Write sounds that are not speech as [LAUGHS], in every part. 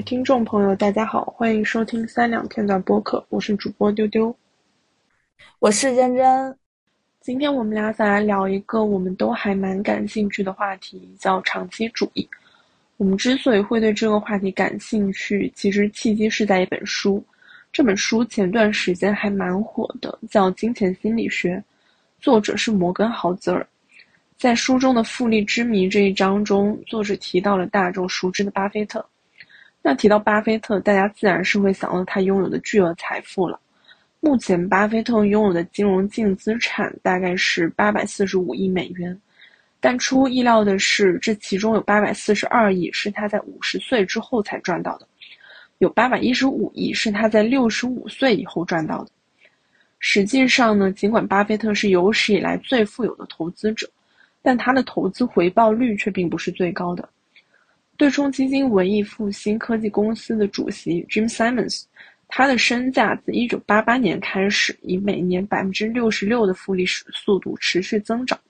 位听众朋友，大家好，欢迎收听三两片段播客，我是主播丢丢，我是珍珍。今天我们俩再来聊一个我们都还蛮感兴趣的话题，叫长期主义。我们之所以会对这个话题感兴趣，其实契机是在一本书。这本书前段时间还蛮火的，叫《金钱心理学》，作者是摩根豪泽尔。在书中的复利之谜这一章中，作者提到了大众熟知的巴菲特。那提到巴菲特，大家自然是会想到他拥有的巨额财富了。目前，巴菲特拥有的金融净资产大概是八百四十五亿美元，但出乎意料的是，这其中有八百四十二亿是他在五十岁之后才赚到的，有八百一十五亿是他在六十五岁以后赚到的。实际上呢，尽管巴菲特是有史以来最富有的投资者，但他的投资回报率却并不是最高的。对冲基金文艺复兴科技公司的主席 Jim Simons，他的身价自1988年开始以每年66%的复利速度持续增长。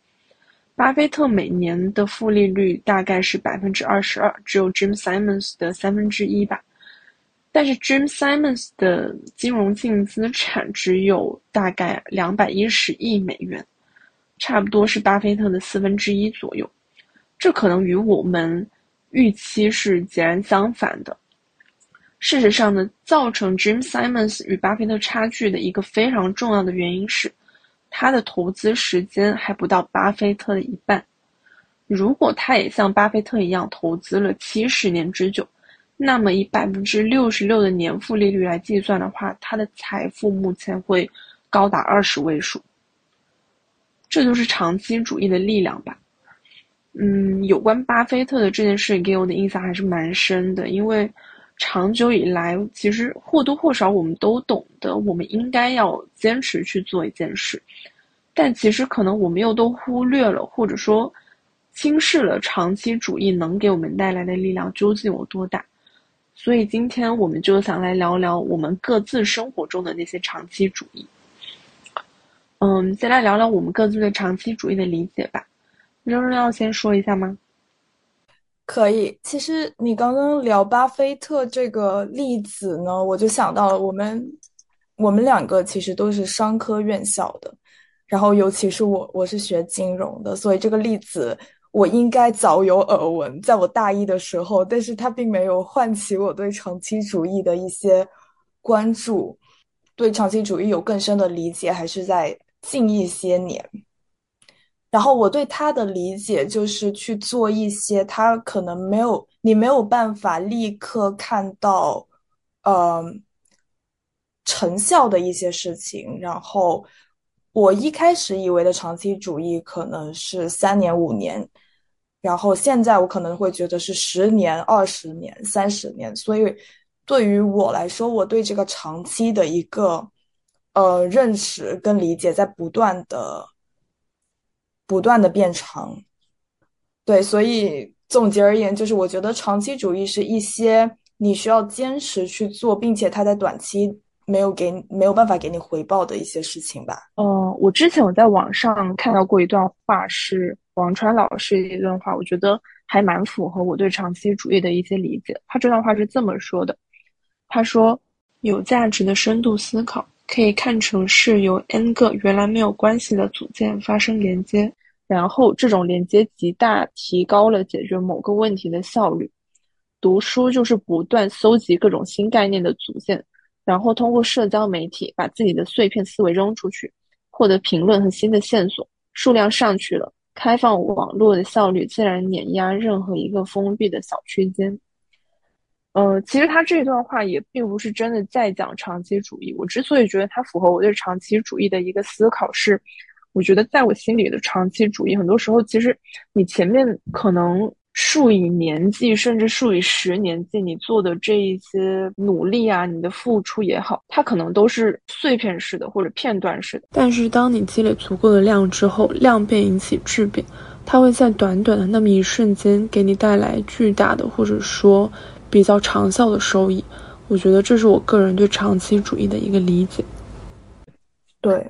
巴菲特每年的复利率大概是22%，只有 Jim Simons 的三分之一吧。但是 Jim Simons 的金融净资产只有大概210亿美元，差不多是巴菲特的四分之一左右。这可能与我们。预期是截然相反的。事实上呢，造成 Jim Simons 与巴菲特差距的一个非常重要的原因是，他的投资时间还不到巴菲特的一半。如果他也像巴菲特一样投资了七十年之久，那么以百分之六十六的年复利率来计算的话，他的财富目前会高达二十位数。这就是长期主义的力量吧。嗯，有关巴菲特的这件事给我的印象还是蛮深的，因为长久以来，其实或多或少我们都懂得，我们应该要坚持去做一件事，但其实可能我们又都忽略了，或者说轻视了长期主义能给我们带来的力量究竟有多大。所以今天我们就想来聊聊我们各自生活中的那些长期主义。嗯，先来聊聊我们各自对长期主义的理解吧。仍然要先说一下吗？可以。其实你刚刚聊巴菲特这个例子呢，我就想到了我们，我们两个其实都是商科院校的，然后尤其是我，我是学金融的，所以这个例子我应该早有耳闻，在我大一的时候，但是它并没有唤起我对长期主义的一些关注，对长期主义有更深的理解，还是在近一些年。然后我对他的理解就是去做一些他可能没有你没有办法立刻看到，呃，成效的一些事情。然后我一开始以为的长期主义可能是三年五年，然后现在我可能会觉得是十年、二十年、三十年。所以对于我来说，我对这个长期的一个呃认识跟理解在不断的。不断的变长，对，所以总结而言，就是我觉得长期主义是一些你需要坚持去做，并且它在短期没有给没有办法给你回报的一些事情吧。嗯，我之前我在网上看到过一段话，是王川老师的一段话，我觉得还蛮符合我对长期主义的一些理解。他这段话是这么说的：他说，有价值的深度思考可以看成是由 n 个原来没有关系的组件发生连接。然后，这种连接极大提高了解决某个问题的效率。读书就是不断搜集各种新概念的组件，然后通过社交媒体把自己的碎片思维扔出去，获得评论和新的线索。数量上去了，开放网络的效率自然碾压任何一个封闭的小区间。呃，其实他这段话也并不是真的在讲长期主义。我之所以觉得它符合我对长期主义的一个思考是。我觉得，在我心里的长期主义，很多时候其实你前面可能数以年计，甚至数以十年计，你做的这一些努力啊，你的付出也好，它可能都是碎片式的或者片段式的。但是，当你积累足够的量之后，量变引起质变，它会在短短的那么一瞬间给你带来巨大的或者说比较长效的收益。我觉得这是我个人对长期主义的一个理解。对。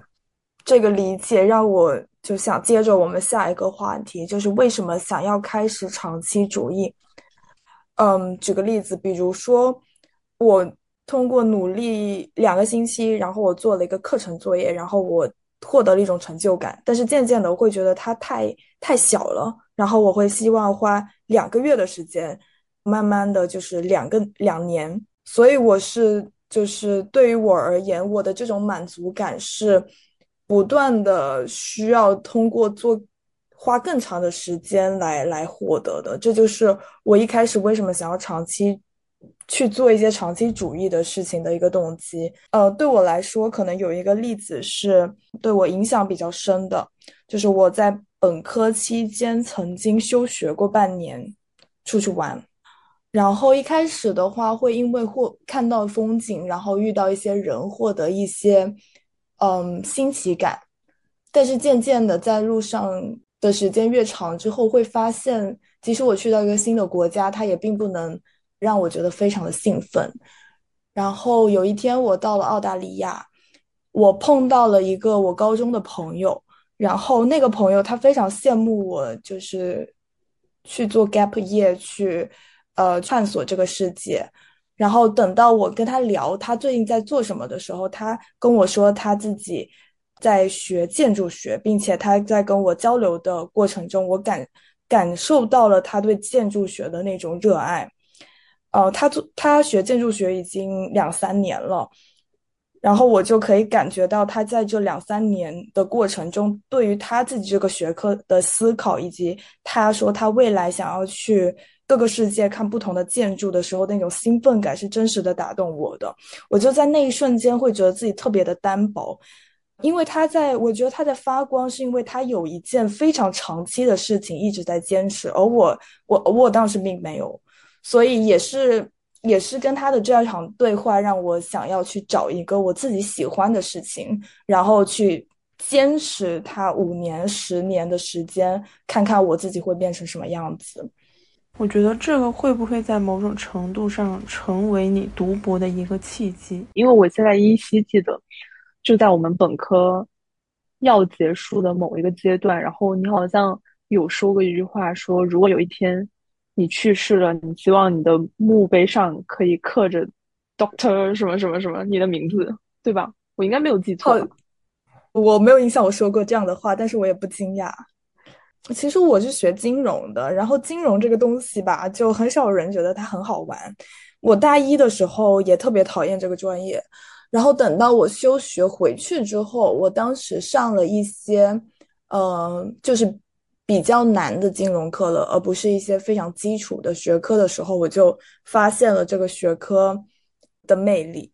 这个理解让我就想接着我们下一个话题，就是为什么想要开始长期主义。嗯，举个例子，比如说我通过努力两个星期，然后我做了一个课程作业，然后我获得了一种成就感，但是渐渐的我会觉得它太太小了，然后我会希望花两个月的时间，慢慢的就是两个两年，所以我是就是对于我而言，我的这种满足感是不断的需要通过做。花更长的时间来来获得的，这就是我一开始为什么想要长期去做一些长期主义的事情的一个动机。呃，对我来说，可能有一个例子是对我影响比较深的，就是我在本科期间曾经休学过半年，出去玩。然后一开始的话，会因为或看到风景，然后遇到一些人，获得一些嗯新奇感。但是渐渐的在路上。的时间越长之后，会发现，即使我去到一个新的国家，它也并不能让我觉得非常的兴奋。然后有一天，我到了澳大利亚，我碰到了一个我高中的朋友，然后那个朋友他非常羡慕我，就是去做 gap year 去呃探索这个世界。然后等到我跟他聊他最近在做什么的时候，他跟我说他自己。在学建筑学，并且他在跟我交流的过程中，我感感受到了他对建筑学的那种热爱。呃，他做他学建筑学已经两三年了，然后我就可以感觉到他在这两三年的过程中，对于他自己这个学科的思考，以及他说他未来想要去各个世界看不同的建筑的时候那种兴奋感，是真实的打动我的。我就在那一瞬间会觉得自己特别的单薄。因为他在，我觉得他在发光，是因为他有一件非常长期的事情一直在坚持，而我，我，我当时并没有，所以也是，也是跟他的这样一场对话，让我想要去找一个我自己喜欢的事情，然后去坚持他五年、十年的时间，看看我自己会变成什么样子。我觉得这个会不会在某种程度上成为你读博的一个契机？因为我现在依稀记得。就在我们本科要结束的某一个阶段，然后你好像有说过一句话，说如果有一天你去世了，你希望你的墓碑上可以刻着 Doctor 什么什么什么你的名字，对吧？我应该没有记错。我没有印象我说过这样的话，但是我也不惊讶。其实我是学金融的，然后金融这个东西吧，就很少人觉得它很好玩。我大一的时候也特别讨厌这个专业。然后等到我休学回去之后，我当时上了一些，呃，就是比较难的金融课了，而不是一些非常基础的学科的时候，我就发现了这个学科的魅力。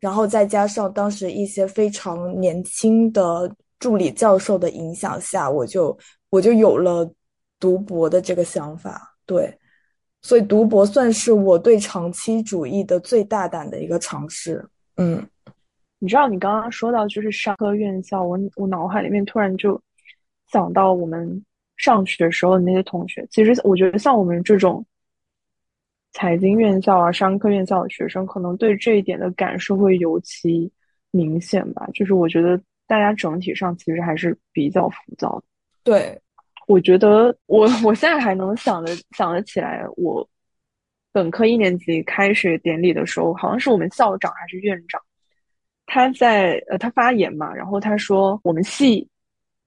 然后再加上当时一些非常年轻的助理教授的影响下，我就我就有了读博的这个想法。对，所以读博算是我对长期主义的最大胆的一个尝试。嗯，你知道你刚刚说到就是商科院校，我我脑海里面突然就想到我们上学时候的那些同学。其实我觉得像我们这种财经院校啊、商科院校的学生，可能对这一点的感受会尤其明显吧。就是我觉得大家整体上其实还是比较浮躁的。对，我觉得我我现在还能想得想得起来我。本科一年级开学典礼的时候，好像是我们校长还是院长，他在呃他发言嘛，然后他说我们系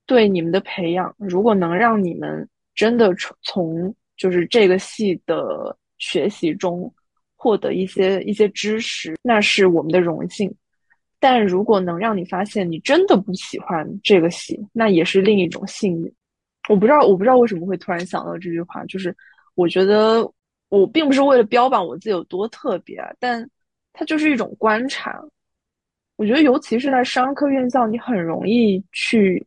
对你们的培养，如果能让你们真的从从就是这个系的学习中获得一些一些知识，那是我们的荣幸。但如果能让你发现你真的不喜欢这个戏，那也是另一种幸运。我不知道我不知道为什么会突然想到这句话，就是我觉得。我并不是为了标榜我自己有多特别，但它就是一种观察。我觉得，尤其是在商科院校，你很容易去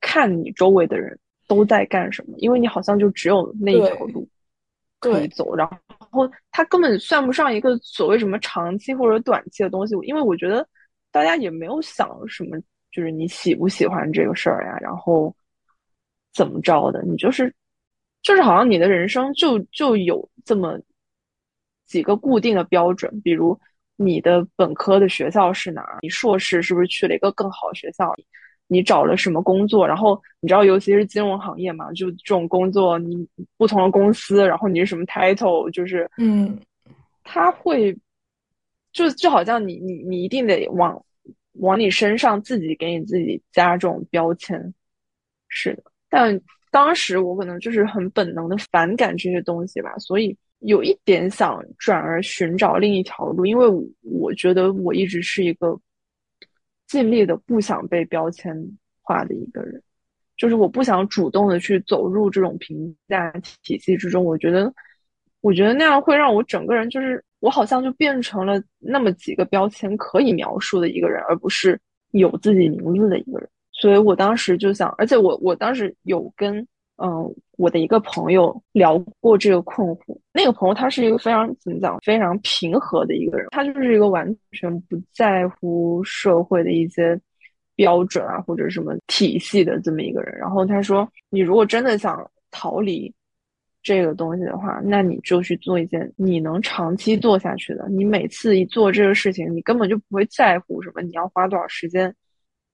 看你周围的人都在干什么，因为你好像就只有那一条路可以走。然后，它根本算不上一个所谓什么长期或者短期的东西，因为我觉得大家也没有想什么，就是你喜不喜欢这个事儿呀，然后怎么着的，你就是。就是好像你的人生就就有这么几个固定的标准，比如你的本科的学校是哪儿，你硕士是不是去了一个更好的学校，你找了什么工作，然后你知道，尤其是金融行业嘛，就这种工作，你不同的公司，然后你是什么 title，就是嗯，他会就就好像你你你一定得往往你身上自己给你自己加这种标签，是的，但当时我可能就是很本能的反感这些东西吧，所以有一点想转而寻找另一条路，因为我觉得我一直是一个。尽力的不想被标签化的一个人，就是我不想主动的去走入这种评价体系之中。我觉得，我觉得那样会让我整个人就是我好像就变成了那么几个标签可以描述的一个人，而不是有自己名字的一个人。所以我当时就想，而且我我当时有跟。嗯，我的一个朋友聊过这个困惑。那个朋友他是一个非常怎么讲，非常平和的一个人，他就是一个完全不在乎社会的一些标准啊或者什么体系的这么一个人。然后他说，你如果真的想逃离这个东西的话，那你就去做一件你能长期做下去的。你每次一做这个事情，你根本就不会在乎什么你要花多少时间，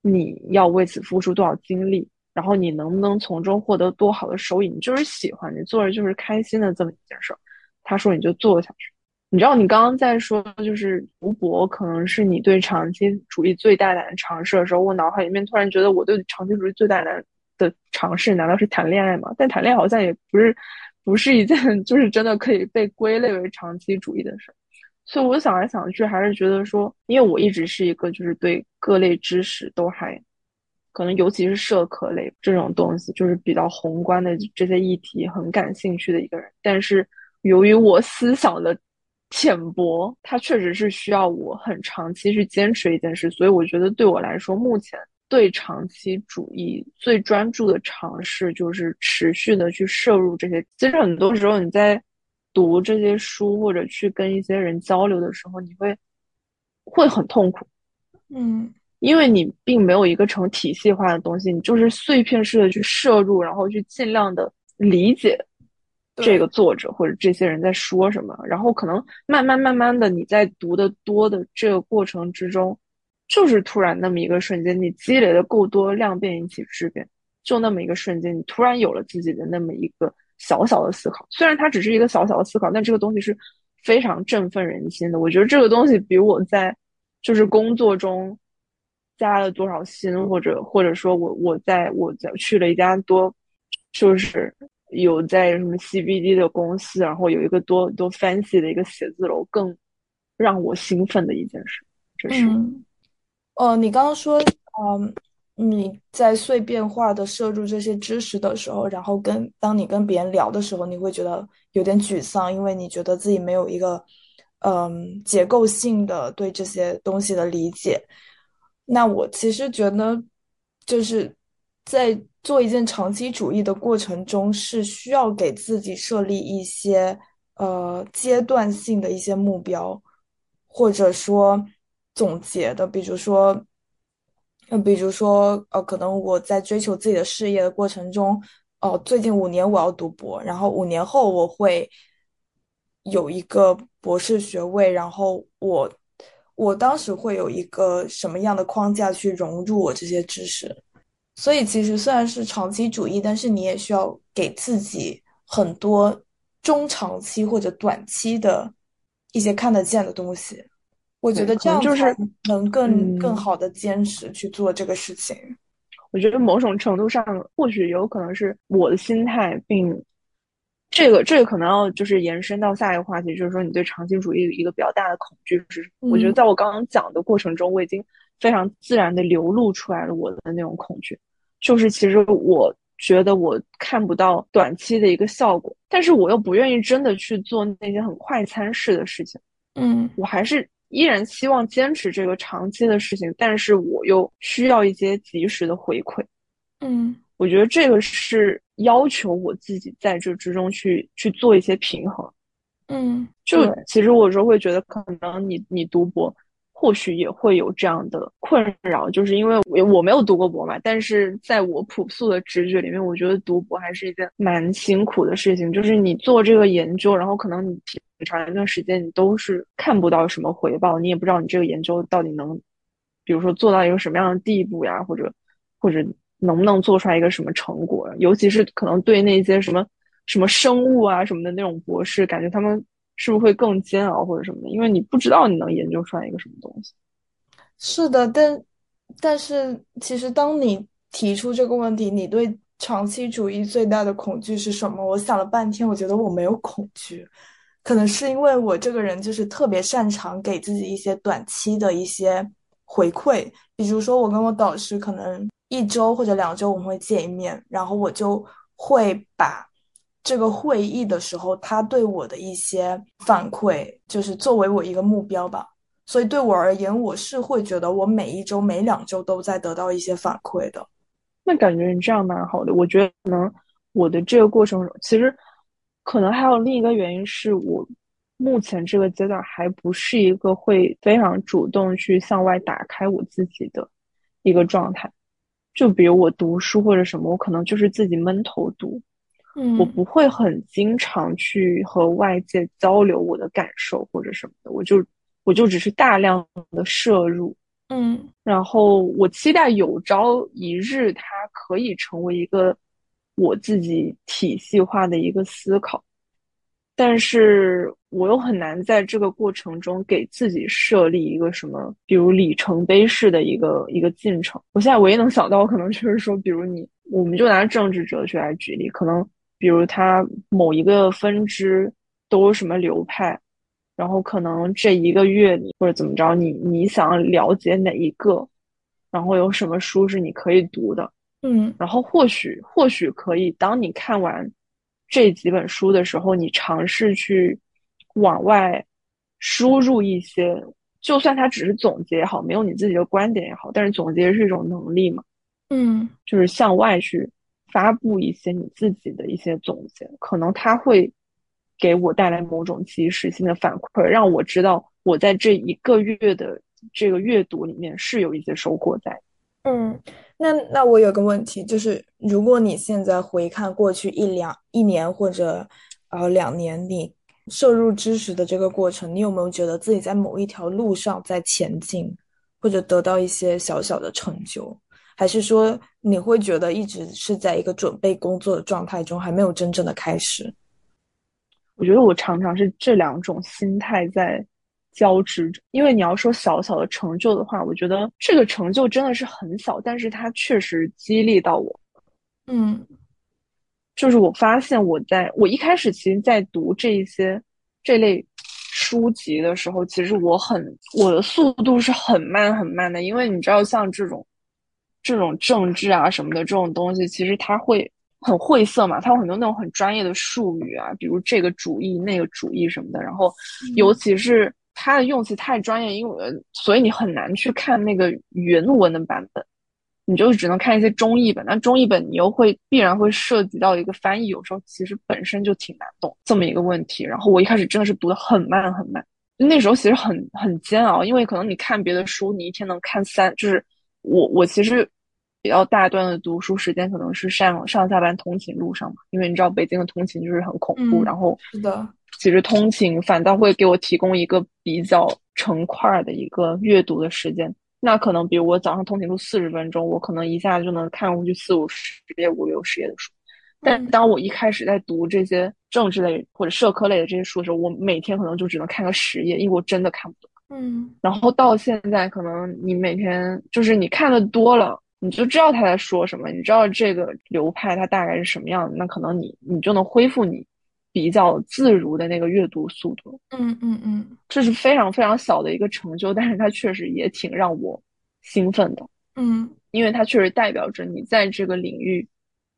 你要为此付出多少精力。然后你能不能从中获得多好的收益？你就是喜欢，你做着就是开心的这么一件事儿。他说你就做下去。你知道你刚刚在说就是读博可能是你对长期主义最大胆的尝试的时候，我脑海里面突然觉得我对长期主义最大胆的尝试难道是谈恋爱吗？但谈恋爱好像也不是不是一件 [LAUGHS] 就是真的可以被归类为长期主义的事儿。所以我想来想去还是觉得说，因为我一直是一个就是对各类知识都还。可能尤其是社科类这种东西，就是比较宏观的这些议题很感兴趣的一个人。但是由于我思想的浅薄，它确实是需要我很长期去坚持一件事。所以我觉得对我来说，目前对长期主义最专注的尝试，就是持续的去摄入这些。其实很多时候你在读这些书或者去跟一些人交流的时候，你会会很痛苦。嗯。因为你并没有一个成体系化的东西，你就是碎片式的去摄入，然后去尽量的理解这个作者或者这些人在说什么，然后可能慢慢慢慢的你在读的多的这个过程之中，就是突然那么一个瞬间，你积累的够多，量变引起质变，就那么一个瞬间，你突然有了自己的那么一个小小的思考，虽然它只是一个小小的思考，但这个东西是非常振奋人心的。我觉得这个东西比我在就是工作中。加了多少薪，或者或者说我我在我在去了一家多，就是有在什么 CBD 的公司，然后有一个多多 fancy 的一个写字楼，更让我兴奋的一件事。这是，哦，你刚刚说，嗯，你在碎片化的摄入这些知识的时候，然后跟当你跟别人聊的时候，你会觉得有点沮丧，因为你觉得自己没有一个嗯结构性的对这些东西的理解。那我其实觉得，就是在做一件长期主义的过程中，是需要给自己设立一些呃阶段性的一些目标，或者说总结的。比如说，呃，比如说，呃，可能我在追求自己的事业的过程中，哦，最近五年我要读博，然后五年后我会有一个博士学位，然后我。我当时会有一个什么样的框架去融入我这些知识？所以其实虽然是长期主义，但是你也需要给自己很多中长期或者短期的一些看得见的东西。我觉得这样就是能更更好的坚持去做这个事情。我觉得某种程度上，或许有可能是我的心态并。这个这个可能要就是延伸到下一个话题，就是说你对长期主义一个比较大的恐惧是什么？我觉得在我刚刚讲的过程中，我已经非常自然的流露出来了我的那种恐惧，就是其实我觉得我看不到短期的一个效果，但是我又不愿意真的去做那些很快餐式的事情，嗯，我还是依然希望坚持这个长期的事情，但是我又需要一些及时的回馈，嗯。我觉得这个是要求我自己在这之中去去做一些平衡，嗯，就其实我有时候会觉得，可能你你读博或许也会有这样的困扰，就是因为我我没有读过博嘛，但是在我朴素的直觉里面，我觉得读博还是一件蛮辛苦的事情，就是你做这个研究，然后可能你挺长一段时间你都是看不到什么回报，你也不知道你这个研究到底能，比如说做到一个什么样的地步呀，或者。或者能不能做出来一个什么成果。尤其是可能对那些什么什么生物啊什么的那种博士，感觉他们是不是会更煎熬或者什么的？因为你不知道你能研究出来一个什么东西。是的，但但是其实当你提出这个问题，你对长期主义最大的恐惧是什么？我想了半天，我觉得我没有恐惧。可能是因为我这个人就是特别擅长给自己一些短期的一些回馈，比如说我跟我导师可能一周或者两周我们会见一面，然后我就会把这个会议的时候他对我的一些反馈，就是作为我一个目标吧。所以对我而言，我是会觉得我每一周、每两周都在得到一些反馈的。那感觉你这样蛮好的。我觉得可能我的这个过程，其实。可能还有另一个原因是我目前这个阶段还不是一个会非常主动去向外打开我自己的一个状态。就比如我读书或者什么，我可能就是自己闷头读，嗯，我不会很经常去和外界交流我的感受或者什么的，我就我就只是大量的摄入，嗯，然后我期待有朝一日它可以成为一个。我自己体系化的一个思考，但是我又很难在这个过程中给自己设立一个什么，比如里程碑式的一个一个进程。我现在唯一能想到，可能就是说，比如你，我们就拿政治哲学来举例，可能比如它某一个分支都有什么流派，然后可能这一个月你或者怎么着，你你想了解哪一个，然后有什么书是你可以读的。嗯，然后或许或许可以，当你看完这几本书的时候，你尝试去往外输入一些，就算它只是总结也好，没有你自己的观点也好，但是总结是一种能力嘛。嗯，就是向外去发布一些你自己的一些总结，可能它会给我带来某种及时性的反馈，让我知道我在这一个月的这个阅读里面是有一些收获在。嗯。那那我有个问题，就是如果你现在回看过去一两一年或者呃两年，你摄入知识的这个过程，你有没有觉得自己在某一条路上在前进，或者得到一些小小的成就？还是说你会觉得一直是在一个准备工作的状态中，还没有真正的开始？我觉得我常常是这两种心态在。交织着，因为你要说小小的成就的话，我觉得这个成就真的是很小，但是它确实激励到我。嗯，就是我发现我在我一开始其实，在读这一些这类书籍的时候，其实我很我的速度是很慢很慢的，因为你知道，像这种这种政治啊什么的这种东西，其实它会很晦涩嘛，它有很多那种很专业的术语啊，比如这个主义那个主义什么的，然后尤其是。它的用词太专业，因为所以你很难去看那个原文的版本，你就只能看一些中译本。那中译本你又会必然会涉及到一个翻译，有时候其实本身就挺难懂这么一个问题。然后我一开始真的是读的很慢很慢，那时候其实很很煎熬，因为可能你看别的书，你一天能看三，就是我我其实比较大段的读书时间可能是上上下班通勤路上嘛，因为你知道北京的通勤就是很恐怖，然后是的。其实通勤反倒会给我提供一个比较成块的一个阅读的时间。那可能比如我早上通勤路四十分钟，我可能一下就能看过去四五十页、五六十页的书。但当我一开始在读这些政治类或者社科类的这些书的时候，我每天可能就只能看个十页，因为我真的看不懂。嗯。然后到现在，可能你每天就是你看的多了，你就知道他在说什么，你知道这个流派它大概是什么样的，那可能你你就能恢复你。比较自如的那个阅读速度，嗯嗯嗯，这是非常非常小的一个成就，但是它确实也挺让我兴奋的，嗯，因为它确实代表着你在这个领域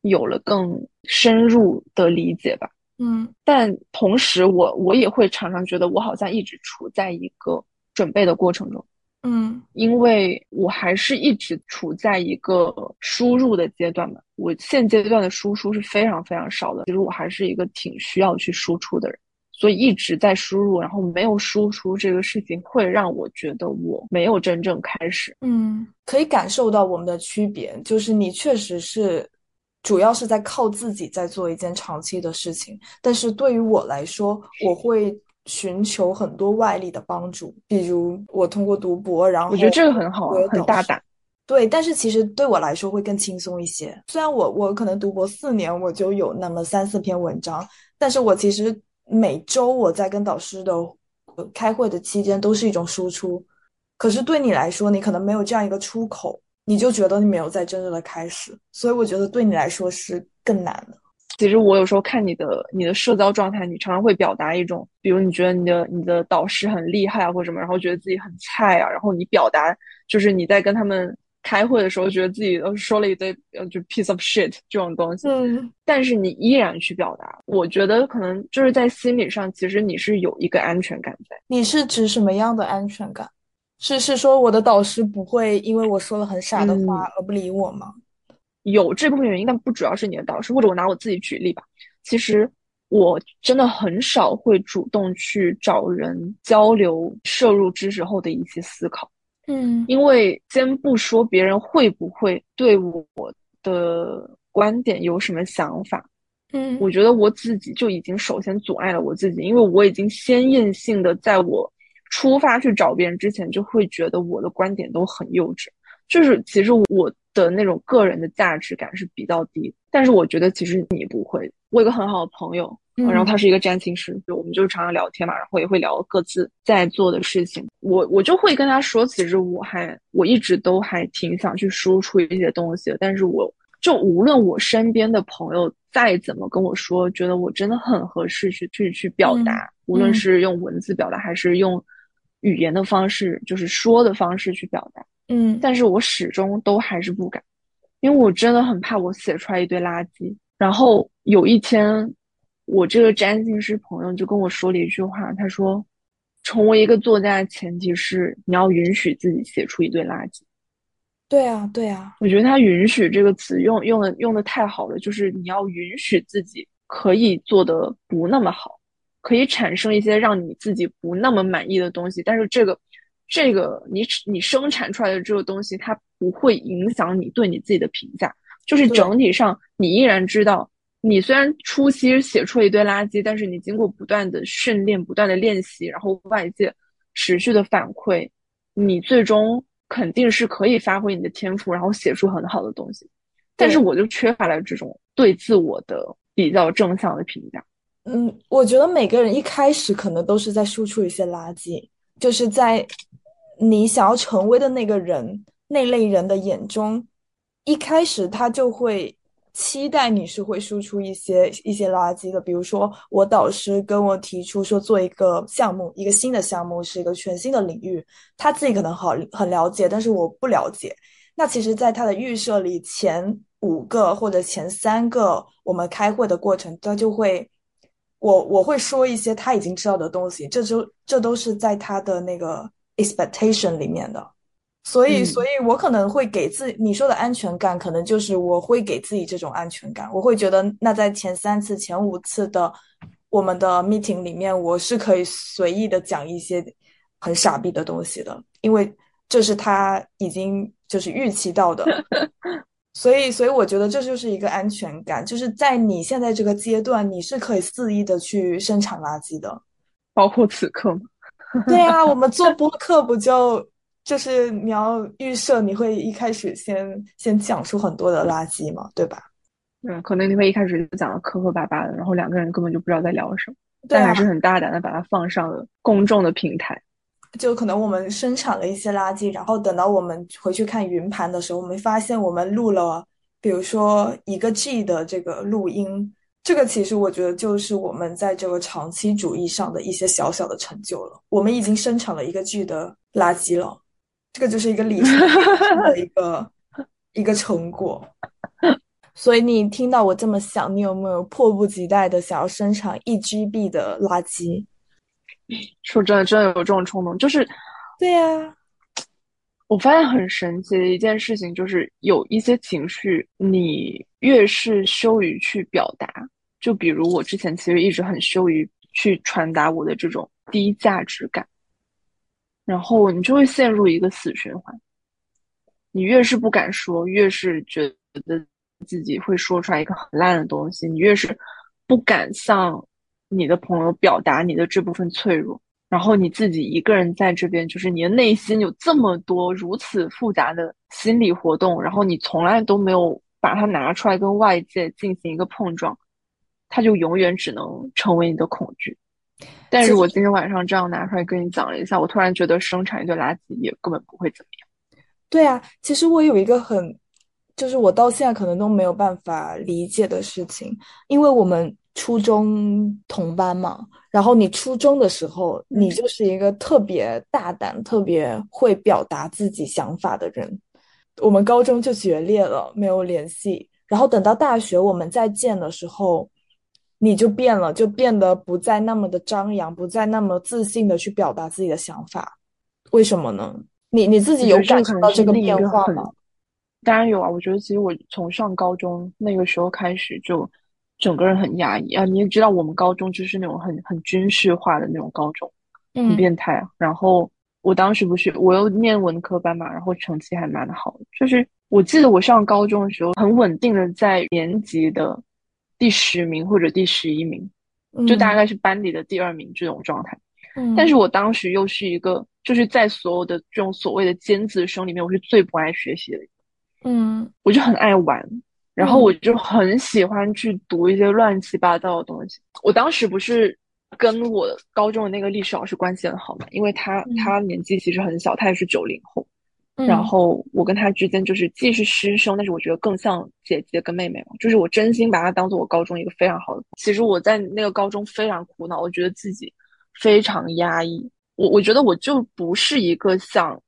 有了更深入的理解吧，嗯，但同时我我也会常常觉得我好像一直处在一个准备的过程中。嗯，因为我还是一直处在一个输入的阶段嘛，我现阶段的输出是非常非常少的。其实我还是一个挺需要去输出的人，所以一直在输入，然后没有输出这个事情，会让我觉得我没有真正开始。嗯，可以感受到我们的区别，就是你确实是主要是在靠自己在做一件长期的事情，但是对于我来说，我会。寻求很多外力的帮助，比如我通过读博，然后我觉得这个很好，很大胆。对，但是其实对我来说会更轻松一些。虽然我我可能读博四年，我就有那么三四篇文章，但是我其实每周我在跟导师的开会的期间都是一种输出。可是对你来说，你可能没有这样一个出口，你就觉得你没有在真正的开始。所以我觉得对你来说是更难的。其实我有时候看你的你的社交状态，你常常会表达一种，比如你觉得你的你的导师很厉害啊，或者什么，然后觉得自己很菜啊，然后你表达就是你在跟他们。开会的时候，觉得自己都说了一堆呃，就 piece of shit 这种东西。嗯，但是你依然去表达，我觉得可能就是在心理上，其实你是有一个安全感在。你是指什么样的安全感？是是说我的导师不会因为我说了很傻的话而不理我吗？有这部分原因，但不主要是你的导师。或者我拿我自己举例吧，其实我真的很少会主动去找人交流摄入知识后的一些思考。嗯，因为先不说别人会不会对我的观点有什么想法，嗯，我觉得我自己就已经首先阻碍了我自己，因为我已经先验性的在我出发去找别人之前，就会觉得我的观点都很幼稚，就是其实我的那种个人的价值感是比较低，但是我觉得其实你不会，我有个很好的朋友。然后他是一个占星师，就我们就常常聊天嘛，然后也会聊各自在做的事情。我我就会跟他说，其实我还我一直都还挺想去输出一些东西的，但是我就无论我身边的朋友再怎么跟我说，觉得我真的很合适去去去表达，无论是用文字表达还是用语言的方式，就是说的方式去表达，嗯，但是我始终都还是不敢，因为我真的很怕我写出来一堆垃圾，然后有一天。我这个占星师朋友就跟我说了一句话，他说：“成为一个作家的前提是你要允许自己写出一堆垃圾。”对啊，对啊，我觉得他“允许”这个词用用的用的太好了，就是你要允许自己可以做的不那么好，可以产生一些让你自己不那么满意的东西，但是这个这个你你生产出来的这个东西，它不会影响你对你自己的评价，就是整体上你依然知道。你虽然初期写出了一堆垃圾，但是你经过不断的训练、不断的练习，然后外界持续的反馈，你最终肯定是可以发挥你的天赋，然后写出很好的东西。但是我就缺乏了这种对自我的比较正向的评价。嗯，我觉得每个人一开始可能都是在输出一些垃圾，就是在你想要成为的那个人那类人的眼中，一开始他就会。期待你是会输出一些一些垃圾的，比如说我导师跟我提出说做一个项目，一个新的项目是一个全新的领域，他自己可能好很了解，但是我不了解。那其实，在他的预设里，前五个或者前三个我们开会的过程，他就会我我会说一些他已经知道的东西，这就这都是在他的那个 expectation 里面的。所以，所以我可能会给自你说的安全感，可能就是我会给自己这种安全感。我会觉得，那在前三次、前五次的我们的 meeting 里面，我是可以随意的讲一些很傻逼的东西的，因为这是他已经就是预期到的。[LAUGHS] 所以，所以我觉得这就是一个安全感，就是在你现在这个阶段，你是可以肆意的去生产垃圾的，包括此刻吗？[LAUGHS] 对啊，我们做播客不就？就是你要预设你会一开始先先讲出很多的垃圾嘛，对吧？嗯，可能你会一开始就讲的磕磕巴巴的，然后两个人根本就不知道在聊什么，但还是很大胆的把它放上了公众的平台。就可能我们生产了一些垃圾，然后等到我们回去看云盘的时候，我们发现我们录了，比如说一个 G 的这个录音，这个其实我觉得就是我们在这个长期主义上的一些小小的成就了。我们已经生产了一个剧的垃圾了。这个就是一个里程 [LAUGHS] 的一个一个成果，[LAUGHS] 所以你听到我这么想，你有没有迫不及待的想要生产一 GB 的垃圾？[LAUGHS] 说真的，真的有这种冲动，就是对呀。我发现很神奇的一件事情，就是有一些情绪，你越是羞于去表达，就比如我之前其实一直很羞于去传达我的这种低价值感。然后你就会陷入一个死循环。你越是不敢说，越是觉得自己会说出来一个很烂的东西。你越是不敢向你的朋友表达你的这部分脆弱，然后你自己一个人在这边，就是你的内心有这么多如此复杂的心理活动，然后你从来都没有把它拿出来跟外界进行一个碰撞，它就永远只能成为你的恐惧。但是我今天晚上这样拿出来跟你讲了一下，我突然觉得生产一堆垃圾也根本不会怎么样。对啊，其实我有一个很，就是我到现在可能都没有办法理解的事情，因为我们初中同班嘛。然后你初中的时候，你就是一个特别大胆、特别会表达自己想法的人。我们高中就决裂了，没有联系。然后等到大学我们再见的时候，你就变了，就变得不再那么的张扬，不再那么自信的去表达自己的想法。为什么呢？你你自己有感受到这个变化吗？当然有啊！我觉得其实我从上高中那个时候开始就。整个人很压抑啊！你也知道，我们高中就是那种很很军事化的那种高中，很变态啊。然后我当时不是我又念文科班嘛，然后成绩还蛮好的。就是我记得我上高中的时候，很稳定的在年级的第十名或者第十一名，就大概是班里的第二名这种状态。嗯，但是我当时又是一个，就是在所有的这种所谓的尖子生里面，我是最不爱学习的。嗯，我就很爱玩。然后我就很喜欢去读一些乱七八糟的东西。我当时不是跟我高中的那个历史老师关系很好嘛，因为他他年纪其实很小，他也是九零后。然后我跟他之间就是既是师生，但是我觉得更像姐姐跟妹妹嘛。就是我真心把她当做我高中一个非常好的。其实我在那个高中非常苦恼，我觉得自己非常压抑。我我觉得我就不是一个像。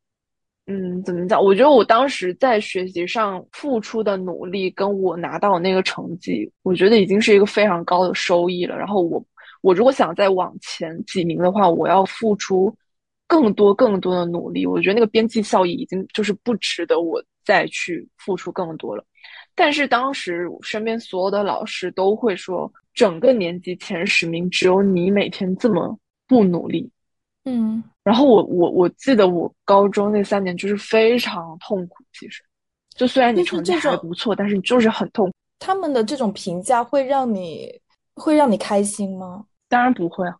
嗯，怎么讲？我觉得我当时在学习上付出的努力，跟我拿到那个成绩，我觉得已经是一个非常高的收益了。然后我，我如果想再往前几名的话，我要付出更多更多的努力。我觉得那个边际效益已经就是不值得我再去付出更多了。但是当时身边所有的老师都会说，整个年级前十名只有你每天这么不努力。嗯。然后我我我记得我高中那三年就是非常痛苦，其实，就虽然你成绩还不错，但是你就是很痛。他们的这种评价会让你会让你开心吗？当然不会啊，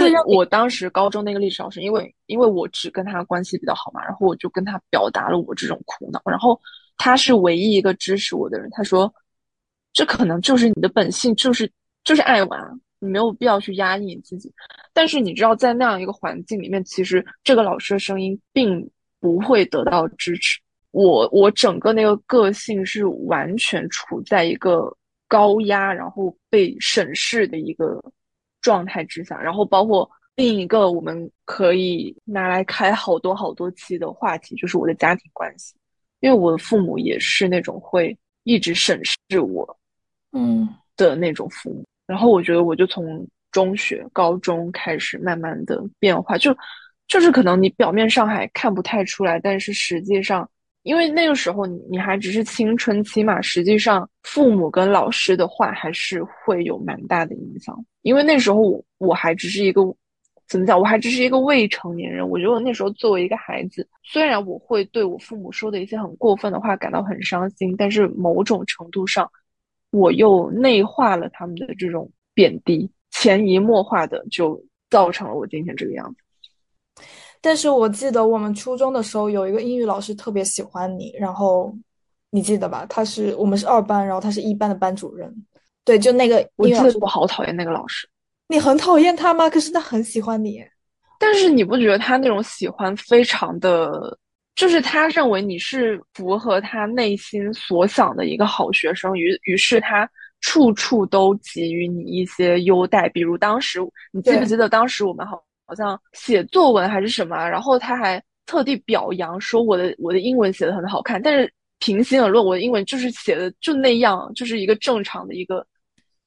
就是我当时高中那个历史老师，因为因为我只跟他关系比较好嘛，然后我就跟他表达了我这种苦恼，然后他是唯一一个支持我的人，他说，这可能就是你的本性，就是就是爱玩。你没有必要去压抑你自己，但是你知道，在那样一个环境里面，其实这个老师的声音并不会得到支持。我我整个那个个性是完全处在一个高压，然后被审视的一个状态之下。然后包括另一个我们可以拿来开好多好多期的话题，就是我的家庭关系，因为我的父母也是那种会一直审视我，嗯的那种父母。然后我觉得，我就从中学、高中开始慢慢的变化，就就是可能你表面上还看不太出来，但是实际上，因为那个时候你你还只是青春期嘛，实际上父母跟老师的话还是会有蛮大的影响。因为那时候我我还只是一个怎么讲，我还只是一个未成年人。我觉得我那时候作为一个孩子，虽然我会对我父母说的一些很过分的话感到很伤心，但是某种程度上。我又内化了他们的这种贬低，潜移默化的就造成了我今天这个样子。但是我记得我们初中的时候有一个英语老师特别喜欢你，然后你记得吧？他是我们是二班，然后他是一班的班主任。对，就那个英语老师，我好讨厌那个老师。你很讨厌他吗？可是他很喜欢你。但是你不觉得他那种喜欢非常的？就是他认为你是符合他内心所想的一个好学生，于于是他处处都给予你一些优待。比如当时你记不记得，当时我们好好像写作文还是什么，然后他还特地表扬说我的我的英文写的很好看。但是平心而论，我的英文就是写的就那样，就是一个正常的一个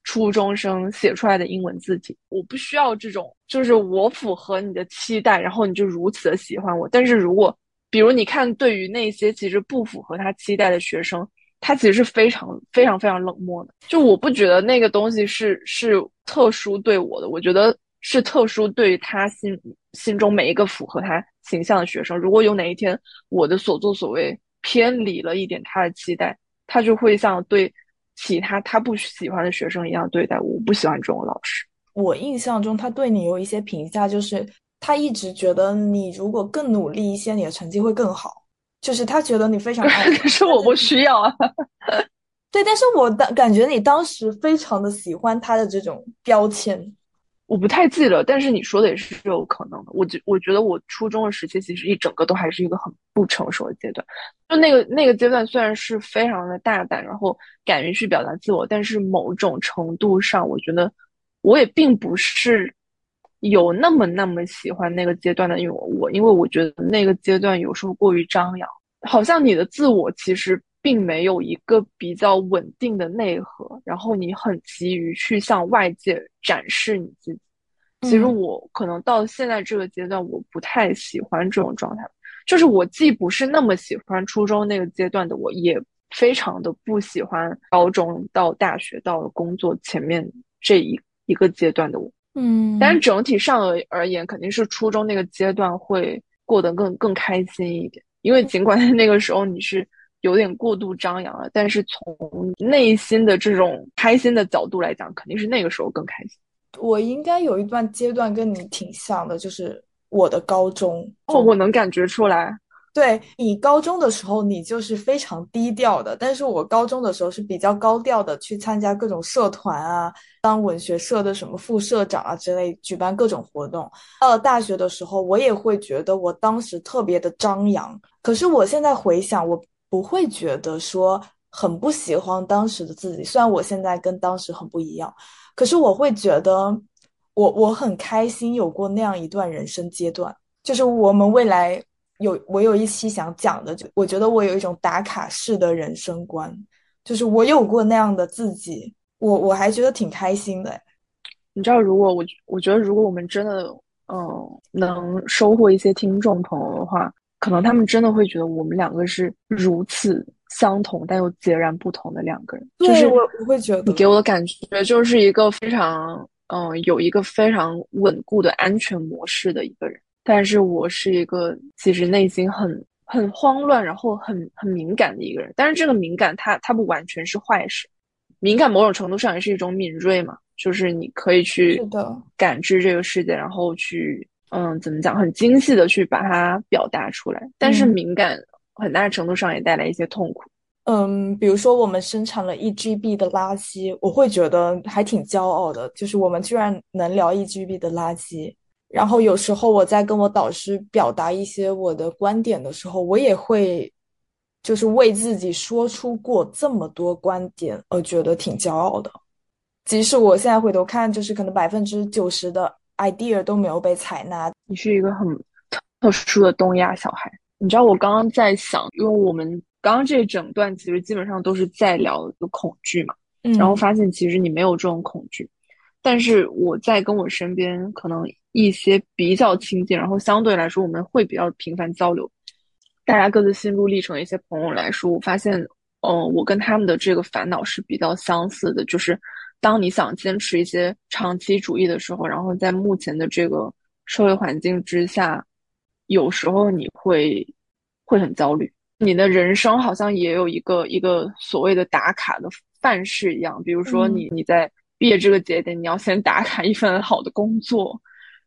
初中生写出来的英文字体。我不需要这种，就是我符合你的期待，然后你就如此的喜欢我。但是如果比如，你看，对于那些其实不符合他期待的学生，他其实是非常、非常、非常冷漠的。就我不觉得那个东西是是特殊对我的，我觉得是特殊对于他心心中每一个符合他形象的学生。如果有哪一天我的所作所为偏离了一点他的期待，他就会像对其他他不喜欢的学生一样对待我。不喜欢这种老师。我印象中，他对你有一些评价，就是他一直觉得你如果更努力一些，你的成绩会更好。就是他觉得你非常爱，[LAUGHS] 可是我不需要啊。对，但是我当感觉你当时非常的喜欢他的这种标签。我不太记得，但是你说的也是有可能的。我觉我觉得我初中的时期其实一整个都还是一个很不成熟的阶段。就那个那个阶段虽然是非常的大胆，然后敢于去表达自我，但是某种程度上，我觉得我也并不是有那么那么喜欢那个阶段的，因为我因为我觉得那个阶段有时候过于张扬，好像你的自我其实并没有一个比较稳定的内核，然后你很急于去向外界展示你自己。其实我可能到现在这个阶段，我不太喜欢这种状态，就是我既不是那么喜欢初中那个阶段的我，也非常的不喜欢高中到大学到了工作前面这一一个阶段的我。嗯，但是整体上而而言，肯定是初中那个阶段会过得更更开心一点。因为尽管 [LAUGHS] 那个时候你是有点过度张扬了，但是从内心的这种开心的角度来讲，肯定是那个时候更开心。我应该有一段阶段跟你挺像的，就是我的高中。哦，我能感觉出来。对你高中的时候，你就是非常低调的，但是我高中的时候是比较高调的，去参加各种社团啊，当文学社的什么副社长啊之类，举办各种活动。到了大学的时候，我也会觉得我当时特别的张扬。可是我现在回想，我不会觉得说很不喜欢当时的自己，虽然我现在跟当时很不一样，可是我会觉得我我很开心有过那样一段人生阶段，就是我们未来。有我有一期想讲的，就我觉得我有一种打卡式的人生观，就是我有过那样的自己，我我还觉得挺开心的。你知道，如果我我觉得，如果我们真的嗯能收获一些听众朋友的话，可能他们真的会觉得我们两个是如此相同但又截然不同的两个人。就是我我会觉得你给我的感觉就是一个非常嗯有一个非常稳固的安全模式的一个人。但是我是一个其实内心很很慌乱，然后很很敏感的一个人。但是这个敏感，它它不完全是坏事，敏感某种程度上也是一种敏锐嘛，就是你可以去感知这个世界，然后去嗯怎么讲，很精细的去把它表达出来。但是敏感很大程度上也带来一些痛苦。嗯，比如说我们生产了一 GB 的垃圾，我会觉得还挺骄傲的，就是我们居然能聊一 GB 的垃圾。然后有时候我在跟我导师表达一些我的观点的时候，我也会就是为自己说出过这么多观点而觉得挺骄傲的。即使我现在回头看，就是可能百分之九十的 idea 都没有被采纳。你是一个很特殊的东亚小孩。你知道我刚刚在想，因为我们刚刚这整段其实基本上都是在聊恐惧嘛，然后发现其实你没有这种恐惧。但是我在跟我身边可能一些比较亲近，然后相对来说我们会比较频繁交流，大家各自心路历程的一些朋友来说，我发现，嗯，我跟他们的这个烦恼是比较相似的，就是当你想坚持一些长期主义的时候，然后在目前的这个社会环境之下，有时候你会会很焦虑，你的人生好像也有一个一个所谓的打卡的范式一样，比如说你你在。毕业这个节点，你要先打卡一份好的工作，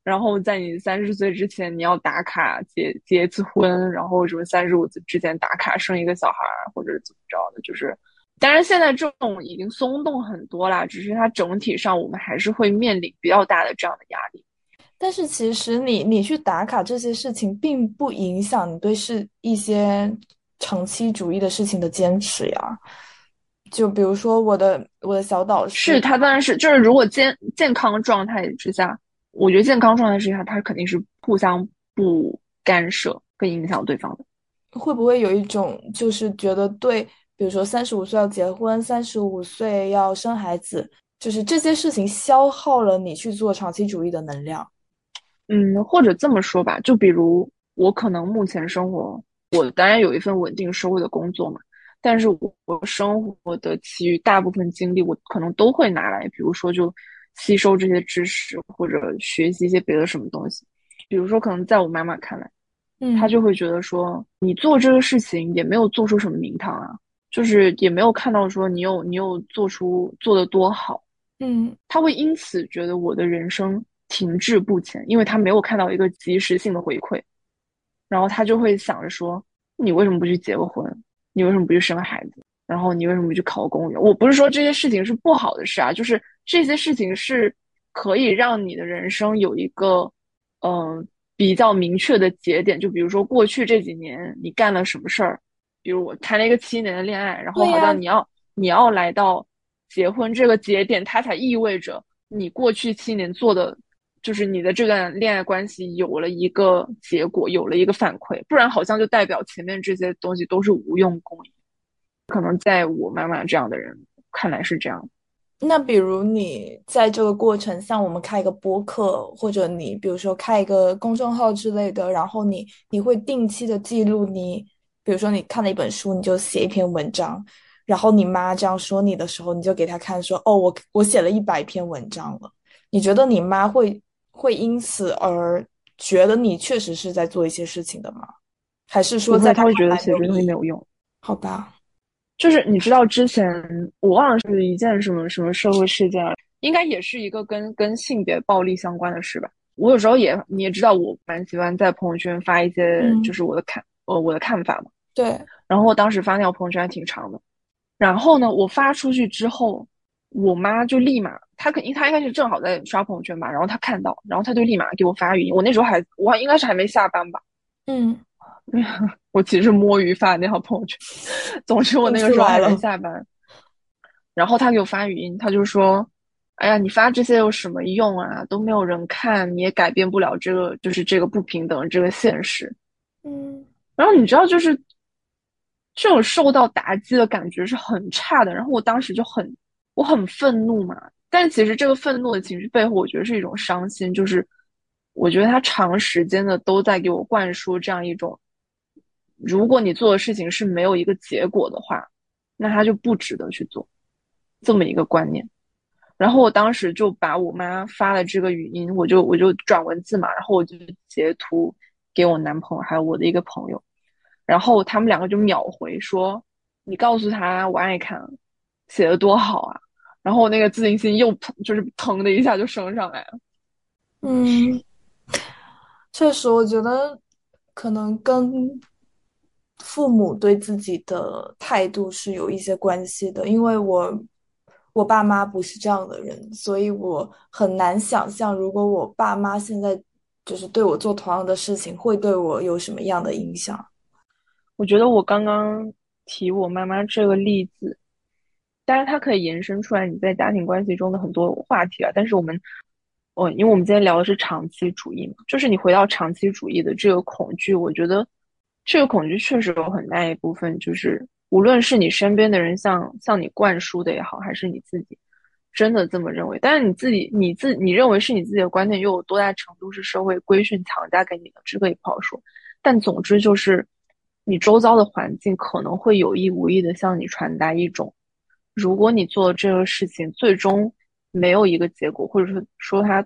然后在你三十岁之前，你要打卡结结一次婚，然后什么三十五岁之前打卡生一个小孩，或者怎么着的。就是，当然现在这种已经松动很多啦，只是它整体上我们还是会面临比较大的这样的压力。但是其实你你去打卡这些事情，并不影响你对是一些长期主义的事情的坚持呀。就比如说我的我的小导师，是他当然是就是如果健健康状态之下，我觉得健康状态之下，他肯定是互相不干涉跟影响对方的。会不会有一种就是觉得对，比如说三十五岁要结婚，三十五岁要生孩子，就是这些事情消耗了你去做长期主义的能量？嗯，或者这么说吧，就比如我可能目前生活，我当然有一份稳定收入的工作嘛。但是我我生活的其余大部分精力，我可能都会拿来，比如说就吸收这些知识，或者学习一些别的什么东西。比如说，可能在我妈妈看来，嗯，她就会觉得说，你做这个事情也没有做出什么名堂啊，就是也没有看到说你有你有做出做的多好，嗯，他会因此觉得我的人生停滞不前，因为他没有看到一个及时性的回馈，然后他就会想着说：“你为什么不去结个婚？你为什么不去生个孩子？然后你为什么不去考个公务员？”我不是说这些事情是不好的事啊，就是这些事情是可以让你的人生有一个嗯比较明确的节点。就比如说过去这几年你干了什么事儿，比如我谈了一个七年的恋爱，然后好像你要你要来到结婚这个节点，它才意味着你过去七年做的。就是你的这段恋爱关系有了一个结果，有了一个反馈，不然好像就代表前面这些东西都是无用功。可能在我妈妈这样的人看来是这样。那比如你在这个过程，像我们开一个播客，或者你比如说开一个公众号之类的，然后你你会定期的记录你，比如说你看了一本书，你就写一篇文章，然后你妈这样说你的时候，你就给她看说，哦，我我写了一百篇文章了。你觉得你妈会？会因此而觉得你确实是在做一些事情的吗？还是说在她会觉得写这东西没有用？好吧，就是你知道之前我忘了是一件什么什么社会事件了，应该也是一个跟跟性别暴力相关的事吧。我有时候也你也知道，我蛮喜欢在朋友圈发一些就是我的看呃我的看法嘛。对。然后我当时发那条朋友圈还挺长的，然后呢，我发出去之后。我妈就立马，她肯定她应该是正好在刷朋友圈吧，然后她看到，然后她就立马给我发语音。我那时候还我应该是还没下班吧，嗯，[LAUGHS] 我其实摸鱼发的那条朋友圈。总之我那个时候还没下班，然后他给我发语音，他就说：“哎呀，你发这些有什么用啊？都没有人看，你也改变不了这个就是这个不平等这个现实。”嗯，然后你知道就是这种受到打击的感觉是很差的，然后我当时就很。我很愤怒嘛，但其实这个愤怒的情绪背后，我觉得是一种伤心。就是我觉得他长时间的都在给我灌输这样一种：如果你做的事情是没有一个结果的话，那他就不值得去做这么一个观念。然后我当时就把我妈发的这个语音，我就我就转文字嘛，然后我就截图给我男朋友还有我的一个朋友，然后他们两个就秒回说：“你告诉他我爱看。”写的多好啊！然后我那个自信心又腾，就是腾的一下就升上来了。嗯，确实，我觉得可能跟父母对自己的态度是有一些关系的。因为我我爸妈不是这样的人，所以我很难想象，如果我爸妈现在就是对我做同样的事情，会对我有什么样的影响。我觉得我刚刚提我妈妈这个例子。当然，它可以延伸出来你在家庭关系中的很多话题啊。但是我们，哦，因为我们今天聊的是长期主义嘛，就是你回到长期主义的这个恐惧，我觉得这个恐惧确实有很大一部分，就是无论是你身边的人向向你灌输的也好，还是你自己真的这么认为，但是你自己你自你认为是你自己的观点，又有多大程度是社会规训强加给你的，这个也不好说。但总之就是，你周遭的环境可能会有意无意的向你传达一种。如果你做这个事情最终没有一个结果，或者说说他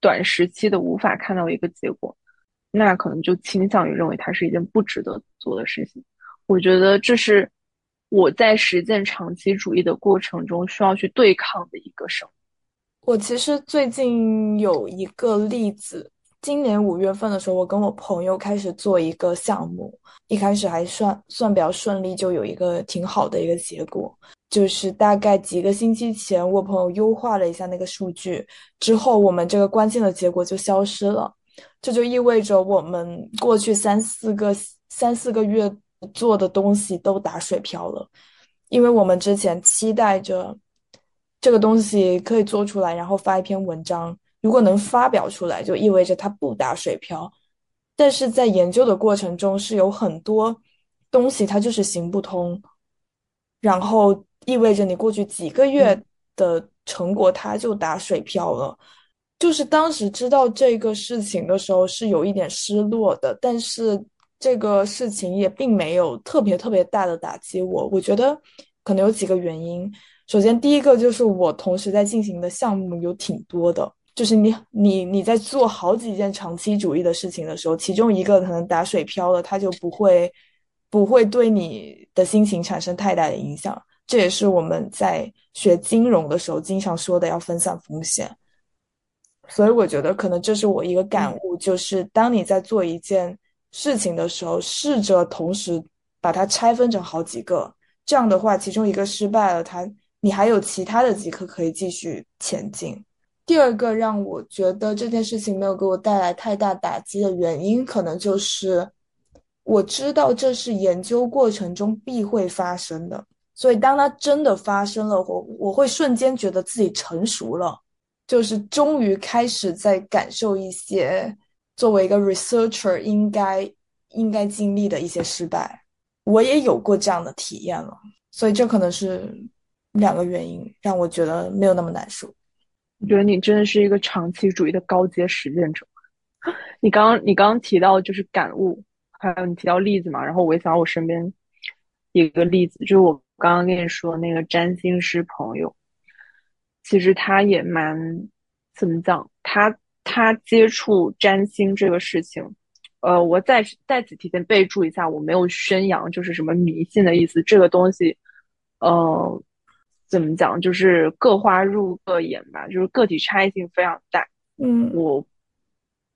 短时期的无法看到一个结果，那可能就倾向于认为它是一件不值得做的事情。我觉得这是我在实践长期主义的过程中需要去对抗的一个什么。我其实最近有一个例子。今年五月份的时候，我跟我朋友开始做一个项目，一开始还算算比较顺利，就有一个挺好的一个结果。就是大概几个星期前，我朋友优化了一下那个数据之后，我们这个关键的结果就消失了。这就意味着我们过去三四个三四个月做的东西都打水漂了，因为我们之前期待着这个东西可以做出来，然后发一篇文章。如果能发表出来，就意味着它不打水漂。但是在研究的过程中，是有很多东西它就是行不通，然后意味着你过去几个月的成果它就打水漂了。就是当时知道这个事情的时候是有一点失落的，但是这个事情也并没有特别特别大的打击我。我觉得可能有几个原因。首先，第一个就是我同时在进行的项目有挺多的。就是你你你在做好几件长期主义的事情的时候，其中一个可能打水漂了，它就不会不会对你的心情产生太大的影响。这也是我们在学金融的时候经常说的，要分散风险。所以我觉得可能这是我一个感悟，就是当你在做一件事情的时候，试着同时把它拆分成好几个，这样的话，其中一个失败了，它你还有其他的几颗可以继续前进。第二个让我觉得这件事情没有给我带来太大打击的原因，可能就是我知道这是研究过程中必会发生的，所以当它真的发生了，我我会瞬间觉得自己成熟了。就是终于开始在感受一些作为一个 researcher 应该应该经历的一些失败，我也有过这样的体验了，所以这可能是两个原因让我觉得没有那么难受。我觉得你真的是一个长期主义的高阶实践者。[LAUGHS] 你刚你刚刚提到就是感悟，还有你提到例子嘛，然后我也想到我身边一个例子，就是我刚刚跟你说那个占星师朋友。其实他也蛮怎么讲，他他接触占星这个事情，呃，我在在此提前备注一下，我没有宣扬就是什么迷信的意思。这个东西，呃，怎么讲，就是各花入各眼吧，就是个体差异性非常大。嗯，我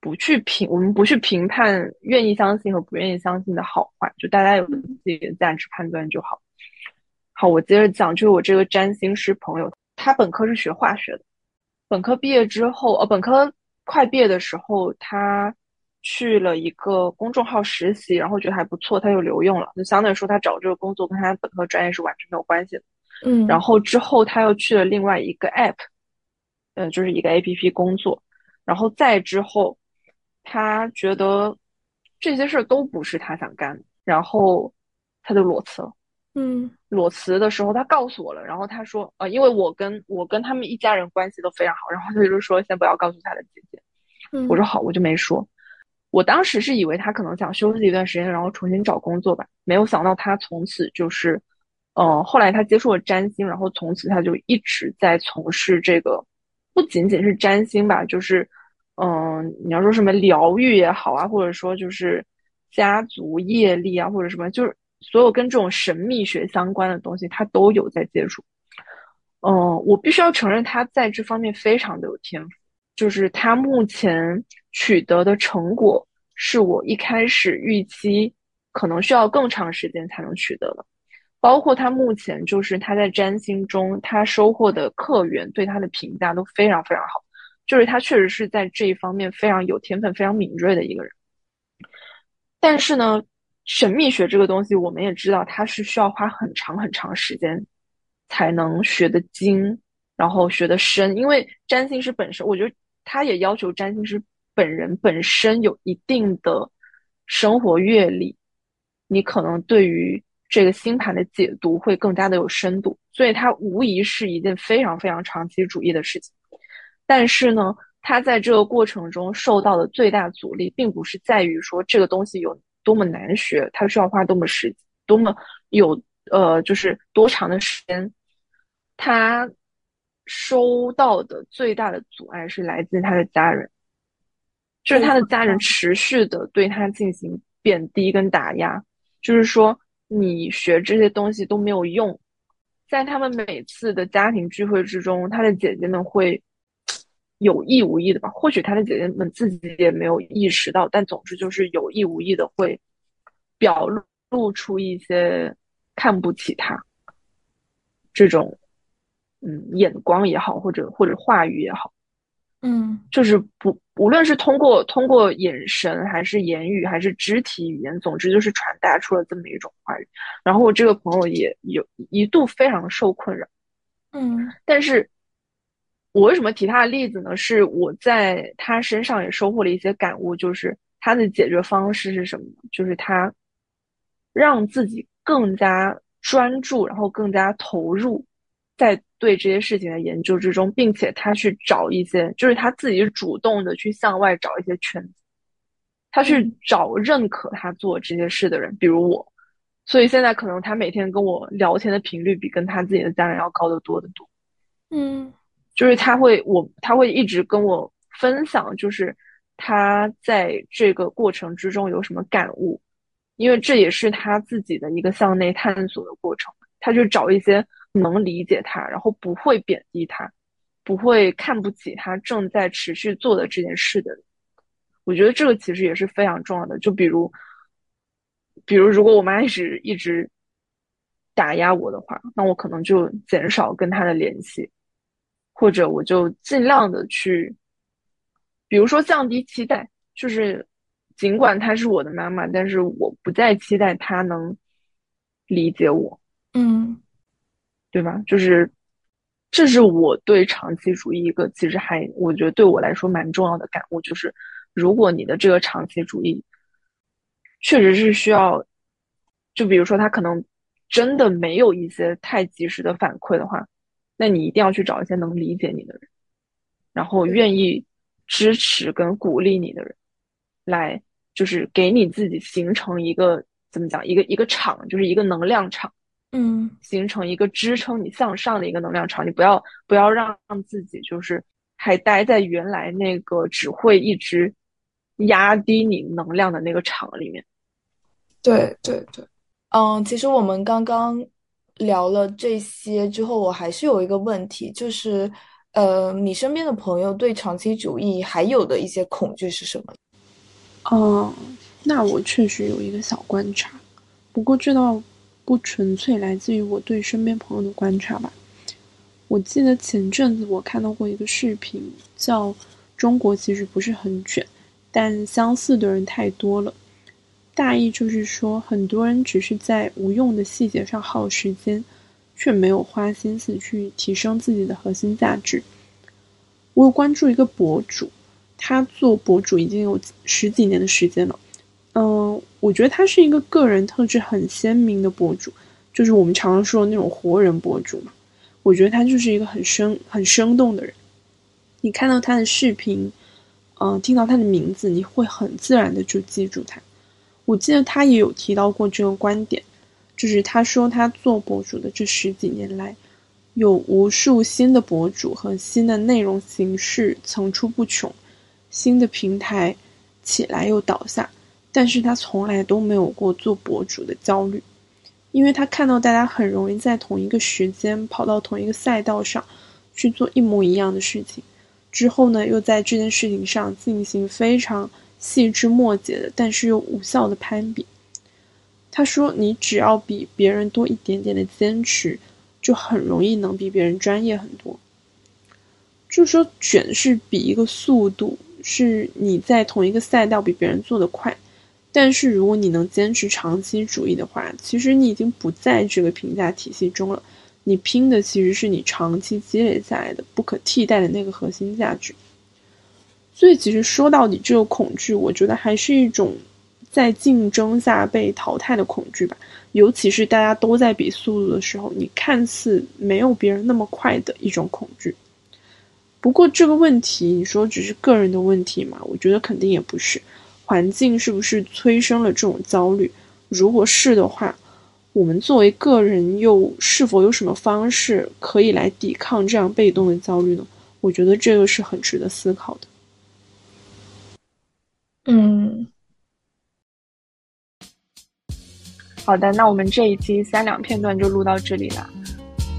不去评，我们不去评判愿意相信和不愿意相信的好坏，就大家有自己的价值判断就好。好，我接着讲，就是我这个占星师朋友。他本科是学化学的，本科毕业之后，呃，本科快毕业的时候，他去了一个公众号实习，然后觉得还不错，他就留用了。就相当于说，他找这个工作跟他本科专业是完全没有关系的。嗯，然后之后他又去了另外一个 app，呃，就是一个 app 工作。然后再之后，他觉得这些事儿都不是他想干的，然后他就裸辞了。嗯，裸辞的时候，他告诉我了。然后他说，呃，因为我跟我跟他们一家人关系都非常好，然后他就说先不要告诉他的姐姐。我说好，我就没说。我当时是以为他可能想休息一段时间，然后重新找工作吧。没有想到他从此就是，呃，后来他接触了占星，然后从此他就一直在从事这个，不仅仅是占星吧，就是，嗯，你要说什么疗愈也好啊，或者说就是家族业力啊，或者什么，就是。所有跟这种神秘学相关的东西，他都有在接触。嗯，我必须要承认，他在这方面非常的有天赋。就是他目前取得的成果，是我一开始预期可能需要更长时间才能取得的。包括他目前就是他在占星中，他收获的客源对他的评价都非常非常好。就是他确实是在这一方面非常有天分、非常敏锐的一个人。但是呢？神秘学这个东西，我们也知道，它是需要花很长很长时间才能学得精，然后学得深。因为占星师本身，我觉得他也要求占星师本人本身有一定的生活阅历，你可能对于这个星盘的解读会更加的有深度。所以，它无疑是一件非常非常长期主义的事情。但是呢，他在这个过程中受到的最大阻力，并不是在于说这个东西有。多么难学，它需要花多么时，多么有呃，就是多长的时间。他收到的最大的阻碍是来自他的家人，就是他的家人持续的对他进行贬低跟打压，就是说你学这些东西都没有用。在他们每次的家庭聚会之中，他的姐姐们会。有意无意的吧，或许他的姐姐们自己也没有意识到，但总之就是有意无意的会表露出一些看不起他这种嗯眼光也好，或者或者话语也好，嗯，就是不无论是通过通过眼神还是言语还是肢体语言，总之就是传达出了这么一种话语。然后我这个朋友也有一度非常受困扰，嗯，但是。我为什么提他的例子呢？是我在他身上也收获了一些感悟，就是他的解决方式是什么？就是他让自己更加专注，然后更加投入在对这些事情的研究之中，并且他去找一些，就是他自己主动的去向外找一些圈子，他去找认可他做这些事的人，比如我。所以现在可能他每天跟我聊天的频率比跟他自己的家人要高得多得多。嗯。就是他会，我他会一直跟我分享，就是他在这个过程之中有什么感悟，因为这也是他自己的一个向内探索的过程。他去找一些能理解他，然后不会贬低他，不会看不起他正在持续做的这件事的。我觉得这个其实也是非常重要的。就比如，比如如果我妈一直一直打压我的话，那我可能就减少跟他的联系，或者我就尽量的去，比如说降低期待，就是尽管她是我的妈妈，但是我不再期待她能理解我。嗯。对吧？就是，这是我对长期主义一个其实还我觉得对我来说蛮重要的感悟，就是如果你的这个长期主义确实是需要，就比如说他可能真的没有一些太及时的反馈的话，那你一定要去找一些能理解你的人，然后愿意支持跟鼓励你的人，来就是给你自己形成一个怎么讲一个一个场，就是一个能量场。嗯，形成一个支撑你向上的一个能量场，你不要不要让自己就是还待在原来那个只会一直压低你能量的那个场里面。对对对，嗯，其实我们刚刚聊了这些之后，我还是有一个问题，就是呃，你身边的朋友对长期主义还有的一些恐惧是什么？哦，那我确实有一个小观察，不过这倒。不纯粹来自于我对身边朋友的观察吧。我记得前阵子我看到过一个视频，叫《中国其实不是很卷，但相似的人太多了》。大意就是说，很多人只是在无用的细节上耗时间，却没有花心思去提升自己的核心价值。我有关注一个博主，他做博主已经有十几年的时间了。嗯，我觉得他是一个个人特质很鲜明的博主，就是我们常常说的那种活人博主嘛。我觉得他就是一个很生、很生动的人。你看到他的视频，嗯，听到他的名字，你会很自然的就记住他。我记得他也有提到过这个观点，就是他说他做博主的这十几年来，有无数新的博主和新的内容形式层出不穷，新的平台起来又倒下。但是他从来都没有过做博主的焦虑，因为他看到大家很容易在同一个时间跑到同一个赛道上去做一模一样的事情，之后呢，又在这件事情上进行非常细枝末节的，但是又无效的攀比。他说：“你只要比别人多一点点的坚持，就很容易能比别人专业很多。”就说卷是比一个速度，是你在同一个赛道比别人做得快。但是如果你能坚持长期主义的话，其实你已经不在这个评价体系中了。你拼的其实是你长期积累下来的不可替代的那个核心价值。所以，其实说到底，这个恐惧，我觉得还是一种在竞争下被淘汰的恐惧吧。尤其是大家都在比速度的时候，你看似没有别人那么快的一种恐惧。不过，这个问题，你说只是个人的问题嘛？我觉得肯定也不是。环境是不是催生了这种焦虑？如果是的话，我们作为个人又是否有什么方式可以来抵抗这样被动的焦虑呢？我觉得这个是很值得思考的。嗯，好的，那我们这一期三两片段就录到这里了。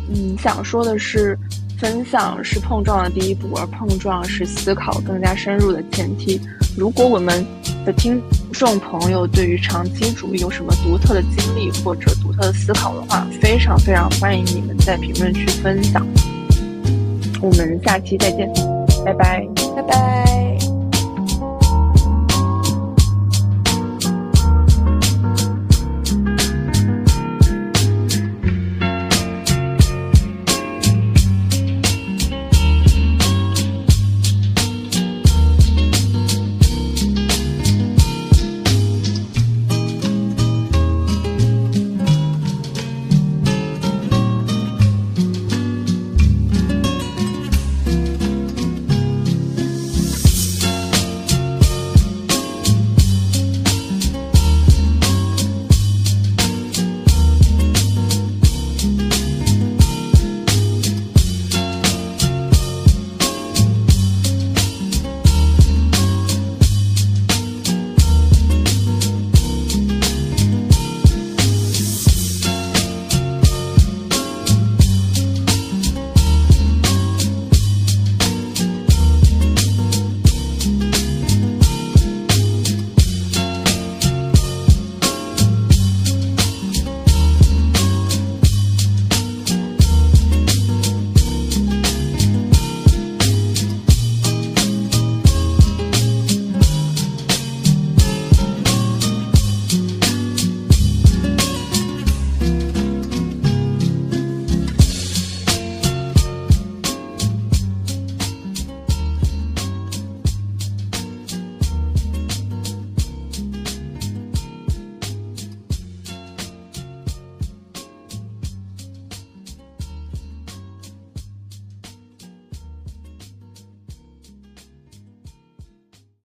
嗯，想说的是，分享是碰撞的第一步，而碰撞是思考更加深入的前提。如果我们的听众朋友对于长期主义有什么独特的经历或者独特的思考的话，非常非常欢迎你们在评论区分享。我们下期再见，拜拜，拜拜。